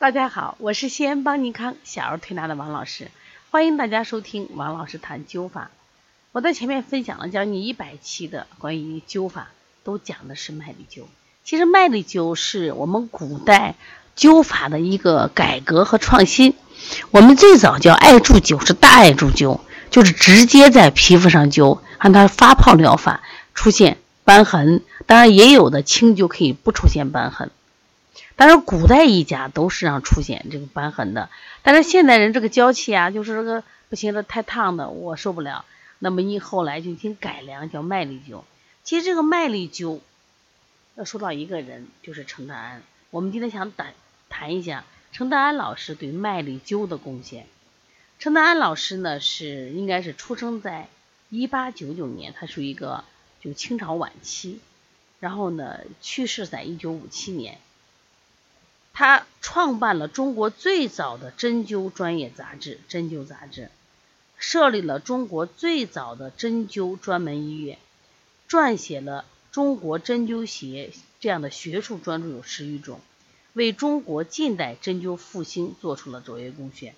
大家好，我是西安邦尼康小儿推拿的王老师，欢迎大家收听王老师谈灸法。我在前面分享了将近一百期的关于灸法，都讲的是麦粒灸。其实麦粒灸是我们古代灸法的一个改革和创新。我们最早叫艾柱灸，是大艾柱灸，就是直接在皮肤上灸，让它发泡疗法出现瘢痕。当然，也有的轻灸可以不出现瘢痕。但是古代一家都是让出现这个瘢痕的。但是现代人这个娇气啊，就是这个不行，这太烫的，我受不了。那么你后来就经改良，叫麦粒灸。其实这个麦粒灸要说到一个人，就是程大安。我们今天想谈谈一下程大安老师对麦粒灸的贡献。程大安老师呢，是应该是出生在一八九九年，他属于一个就清朝晚期，然后呢去世在一九五七年。他创办了中国最早的针灸专业杂志《针灸杂志》，设立了中国最早的针灸专门医院，撰写了《中国针灸学》这样的学术专著有十余种，为中国近代针灸复兴做出了卓越贡献。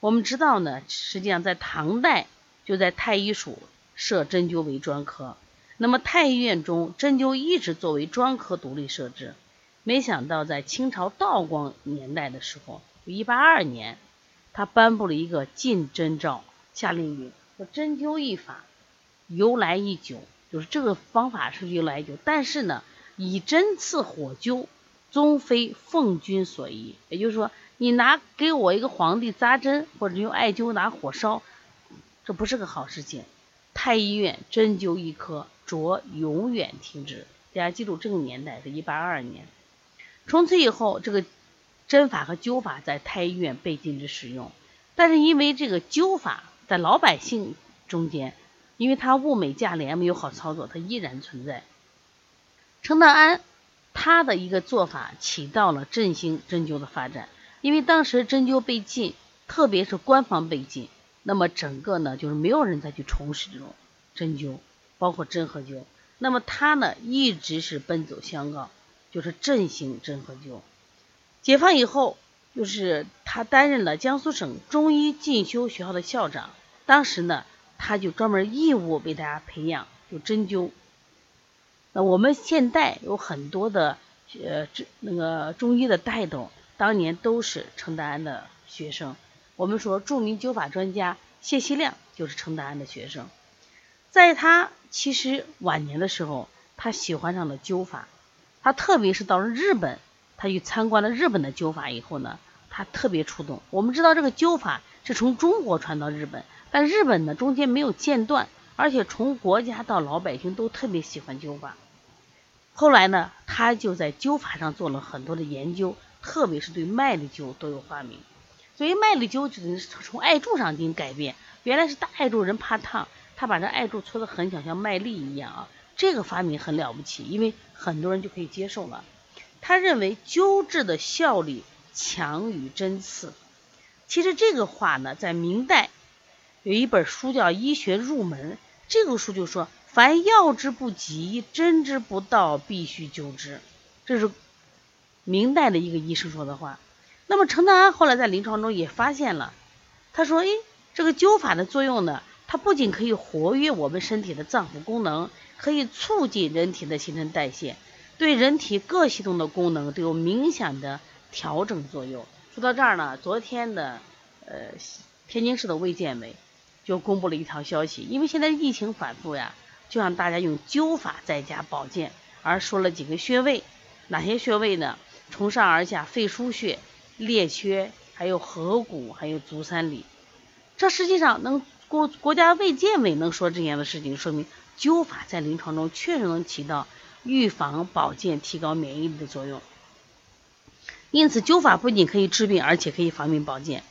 我们知道呢，实际上在唐代就在太医署设针灸为专科，那么太医院中针灸一直作为专科独立设置。没想到，在清朝道光年代的时候，一八二年，他颁布了一个禁针诏，下令云：说针灸一法由来已久，就是这个方法是由来已久，但是呢，以针刺火灸，终非奉君所宜。也就是说，你拿给我一个皇帝扎针，或者用艾灸拿火烧，这不是个好事情。太医院针灸一科，着永远停止。大家记住，这个年代是一八二二年。从此以后，这个针法和灸法在太医院被禁止使用。但是因为这个灸法在老百姓中间，因为它物美价廉，没有好操作，它依然存在。程道安他的一个做法起到了振兴针灸的发展。因为当时针灸被禁，特别是官方被禁，那么整个呢就是没有人再去从事这种针灸，包括针和灸。那么他呢一直是奔走相告。就是振兴针和灸。解放以后，就是他担任了江苏省中医进修学校的校长。当时呢，他就专门义务为大家培养就针灸。那我们现在有很多的呃，这那个中医的带动，当年都是程达安的学生。我们说著名灸法专家谢希亮就是程达安的学生。在他其实晚年的时候，他喜欢上了灸法。他特别是到了日本，他去参观了日本的灸法以后呢，他特别触动。我们知道这个灸法是从中国传到日本，但日本呢中间没有间断，而且从国家到老百姓都特别喜欢灸法。后来呢，他就在灸法上做了很多的研究，特别是对麦粒灸都有发明。所以麦粒灸只能是从艾柱上进行改变，原来是大艾柱人怕烫，他把这艾柱搓得很小，像麦粒一样啊。这个发明很了不起，因为很多人就可以接受了。他认为灸治的效力强于针刺。其实这个话呢，在明代有一本书叫《医学入门》，这个书就说：凡药之不及，针之不到，必须灸之。这是明代的一个医生说的话。那么程道安后来在临床中也发现了，他说：“哎，这个灸法的作用呢，它不仅可以活跃我们身体的脏腑功能。”可以促进人体的新陈代谢，对人体各系统的功能都有明显的调整作用。说到这儿呢，昨天的呃天津市的卫健委就公布了一条消息，因为现在疫情反复呀，就让大家用灸法在家保健，而说了几个穴位，哪些穴位呢？从上而下，肺腧穴、列缺，还有合谷，还有足三里。这实际上能国国家卫健委能说这样的事情，说明。灸法在临床中确实能起到预防、保健、提高免疫力的作用。因此，灸法不仅可以治病，而且可以防病保健。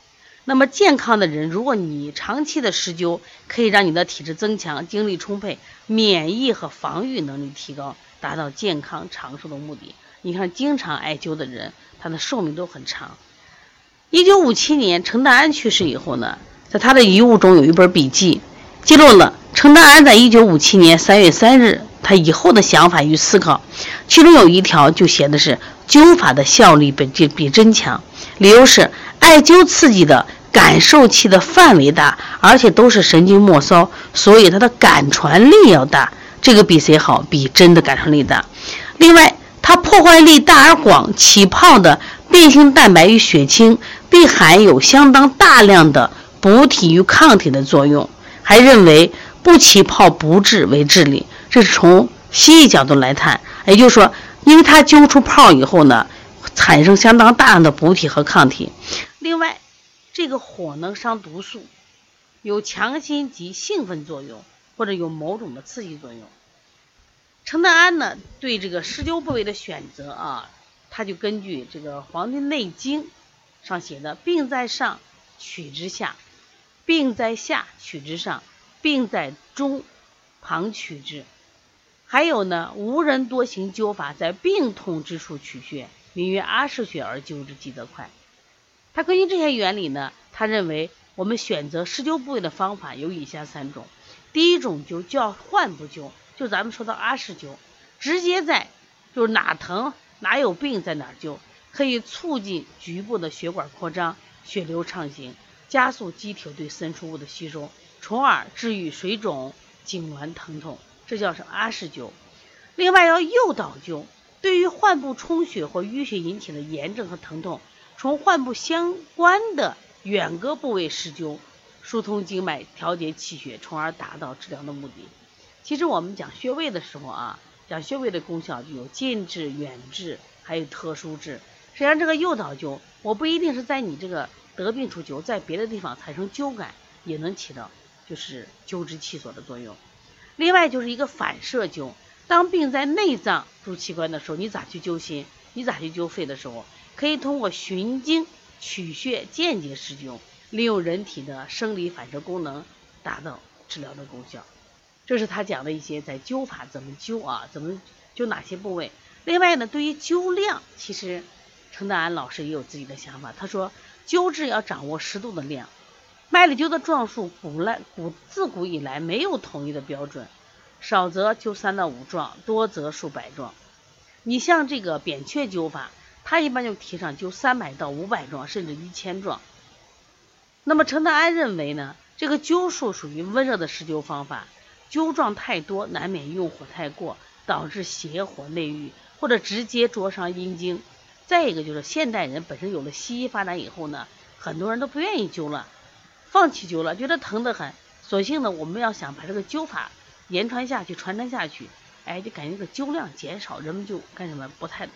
那么，健康的人，如果你长期的施灸，可以让你的体质增强、精力充沛、免疫和防御能力提高，达到健康长寿的目的。你看，经常艾灸的人，他的寿命都很长。一九五七年，程大安去世以后呢，在他的遗物中有一本笔记，记录了。程丹安在一九五七年三月三日，他以后的想法与思考，其中有一条就写的是：灸法的效力比比比针强。理由是，艾灸刺激的感受器的范围大，而且都是神经末梢，所以它的感传力要大。这个比谁好？比针的感传力大。另外，它破坏力大而广，起泡的变性蛋白与血清并含有相当大量的补体与抗体的作用。还认为不起泡不治为治理，这是从西医角度来谈。也就是说，因为它灸出泡以后呢，产生相当大量的补体和抗体。另外，这个火能伤毒素，有强心及兴奋作用，或者有某种的刺激作用。承丹胺呢，对这个施灸部位的选择啊，它就根据这个《黄帝内经》上写的“病在上，取之下；病在下，取之上；病在中，旁取之。”还有呢，无人多行灸法，在病痛之处取穴，名曰阿是穴而灸之，即得快。他根据这些原理呢，他认为我们选择施灸部位的方法有以下三种：第一种灸叫患部灸。就咱们说到阿是灸，直接在就是哪疼哪有病在哪灸，可以促进局部的血管扩张、血流畅行，加速机体对渗出物的吸收，从而治愈水肿、痉挛、疼痛。这叫是阿是灸。另外要诱导灸，对于患部充血或淤血引起的炎症和疼痛，从患部相关的远隔部位施灸，疏通经脉，调节气血，从而达到治疗的目的。其实我们讲穴位的时候啊，讲穴位的功效就有近治、远治，还有特殊治。实际上这个诱导灸，我不一定是在你这个得病处灸，在别的地方产生灸感，也能起到就是灸之气所的作用。另外就是一个反射灸，当病在内脏诸器官的时候，你咋去灸心？你咋去灸肺的时候，可以通过循经取穴，间接施灸，利用人体的生理反射功能，达到治疗的功效。这是他讲的一些在灸法怎么灸啊，怎么灸哪些部位。另外呢，对于灸量，其实陈德安老师也有自己的想法。他说，灸治要掌握适度的量。麦粒灸的壮数，古来古自古以来没有统一的标准，少则灸三到五壮，多则数百壮。你像这个扁鹊灸法，他一般就提倡灸三百到五百壮，甚至一千壮。那么陈德安认为呢，这个灸数属于温热的施灸方法。灸状太多，难免用火太过，导致邪火内郁，或者直接灼伤阴经。再一个就是现代人本身有了西医发展以后呢，很多人都不愿意灸了，放弃灸了，觉得疼得很。索性呢，我们要想把这个灸法延传下去、传承下去，哎，就感觉这个灸量减少，人们就干什么不太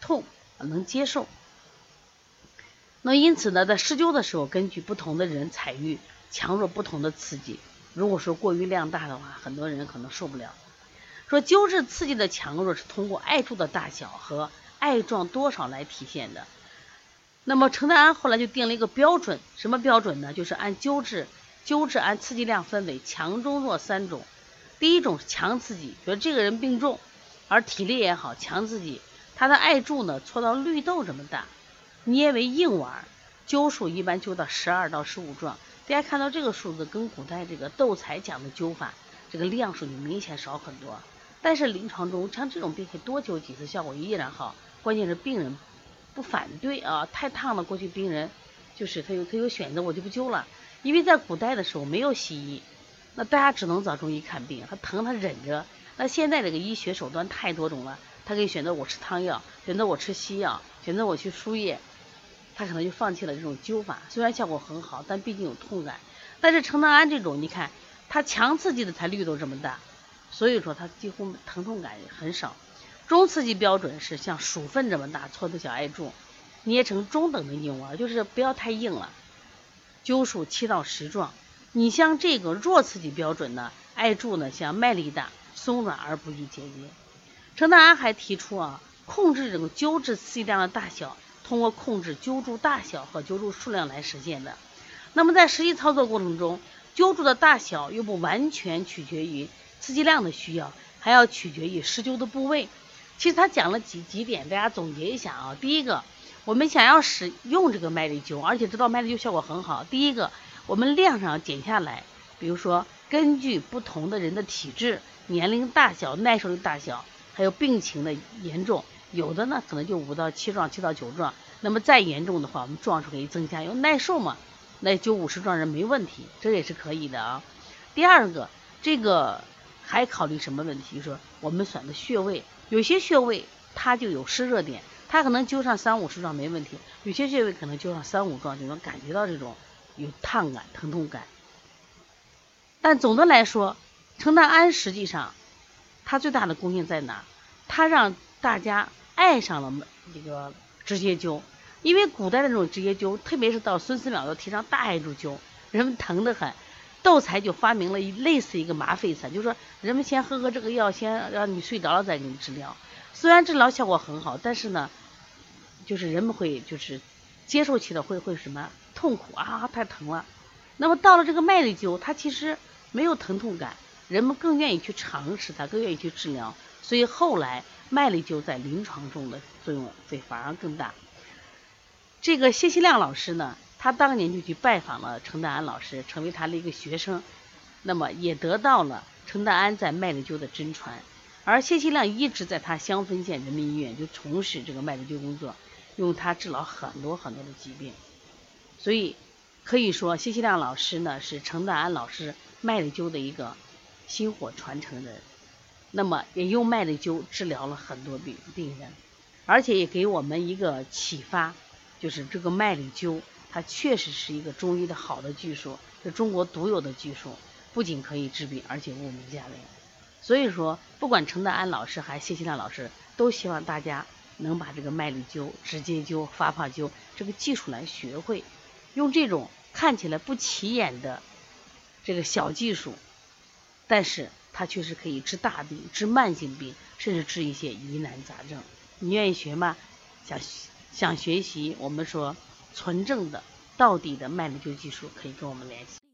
痛，能接受。那因此呢，在施灸的时候，根据不同的人采域，强弱不同的刺激。如果说过于量大的话，很多人可能受不了。说灸治刺激的强弱是通过艾柱的大小和艾状多少来体现的。那么陈丹安后来就定了一个标准，什么标准呢？就是按灸治，灸治按刺激量分为强、中、弱三种。第一种是强刺激，比如这个人病重，而体力也好，强刺激，他的艾柱呢搓到绿豆这么大，捏为硬丸，灸数一般灸到十二到十五壮。大家看到这个数字，跟古代这个斗彩讲的灸法，这个量数就明显少很多。但是临床中，像这种病可以多灸几次，效果依然好。关键是病人不反对啊，太烫了，过去病人就是他有他有选择，我就不灸了。因为在古代的时候没有西医，那大家只能找中医看病，他疼他忍着。那现在这个医学手段太多种了，他可以选择我吃汤药，选择我吃西药，选择我去输液。他可能就放弃了这种灸法，虽然效果很好，但毕竟有痛感。但是承丹安这种，你看它强刺激的才绿豆这么大，所以说它几乎疼痛感很少。中刺激标准是像鼠粪这么大，搓的小艾柱，捏成中等的硬丸，就是不要太硬了。灸数七到十壮。你像这个弱刺激标准呢，艾柱呢像麦粒大，松软而不易结节。承丹安还提出啊，控制这个灸治刺激量的大小。通过控制灸柱大小和灸柱数量来实现的。那么在实际操作过程中，灸柱的大小又不完全取决于刺激量的需要，还要取决于施灸的部位。其实他讲了几几点，大家总结一下啊。第一个，我们想要使用这个麦粒灸，而且知道麦粒灸效果很好。第一个，我们量上减下来，比如说根据不同的人的体质、年龄大小、耐受力大小，还有病情的严重。有的呢可能就五到七壮，七到九壮。那么再严重的话，我们壮数可以增加，因为耐受嘛，那九五十壮人没问题，这也是可以的啊。第二个，这个还考虑什么问题？就是我们选的穴位，有些穴位它就有湿热点，它可能灸上三五十壮没问题；有些穴位可能灸上三五壮就能感觉到这种有烫感、疼痛感。但总的来说，承丹安实际上它最大的功效在哪？它让大家爱上了这个直接灸，因为古代的这种直接灸，特别是到孙思邈要提倡大艾柱灸，人们疼得很。窦才就发明了一类似一个麻沸散，就是说人们先喝喝这个药，先让你睡着了再给你治疗。虽然治疗效果很好，但是呢，就是人们会就是接受起来会会什么痛苦啊，太疼了。那么到了这个麦粒灸，它其实没有疼痛感，人们更愿意去尝试它，更愿意去治疗。所以后来麦粒灸在临床中的作用会反而更大。这个谢希亮老师呢？他当年就去拜访了程德安老师，成为他的一个学生，那么也得到了程德安在麦粒灸的真传。而谢希亮一直在他襄汾县人民医院就从事这个麦粒灸工作，用它治疗很多很多的疾病。所以可以说，谢希亮老师呢是程德安老师麦粒灸的一个薪火传承人。那么也用麦粒灸治疗了很多病病人，而且也给我们一个启发，就是这个麦粒灸。它确实是一个中医的好的技术，是中国独有的技术，不仅可以治病，而且物美价廉。所以说，不管程德安老师还是谢希亮老师，都希望大家能把这个麦粒灸、直接灸、发泡灸这个技术来学会，用这种看起来不起眼的这个小技术，但是它确实可以治大病、治慢性病，甚至治一些疑难杂症。你愿意学吗？想想学习，我们说。纯正的、到底的麦粒灸技术，可以跟我们联系。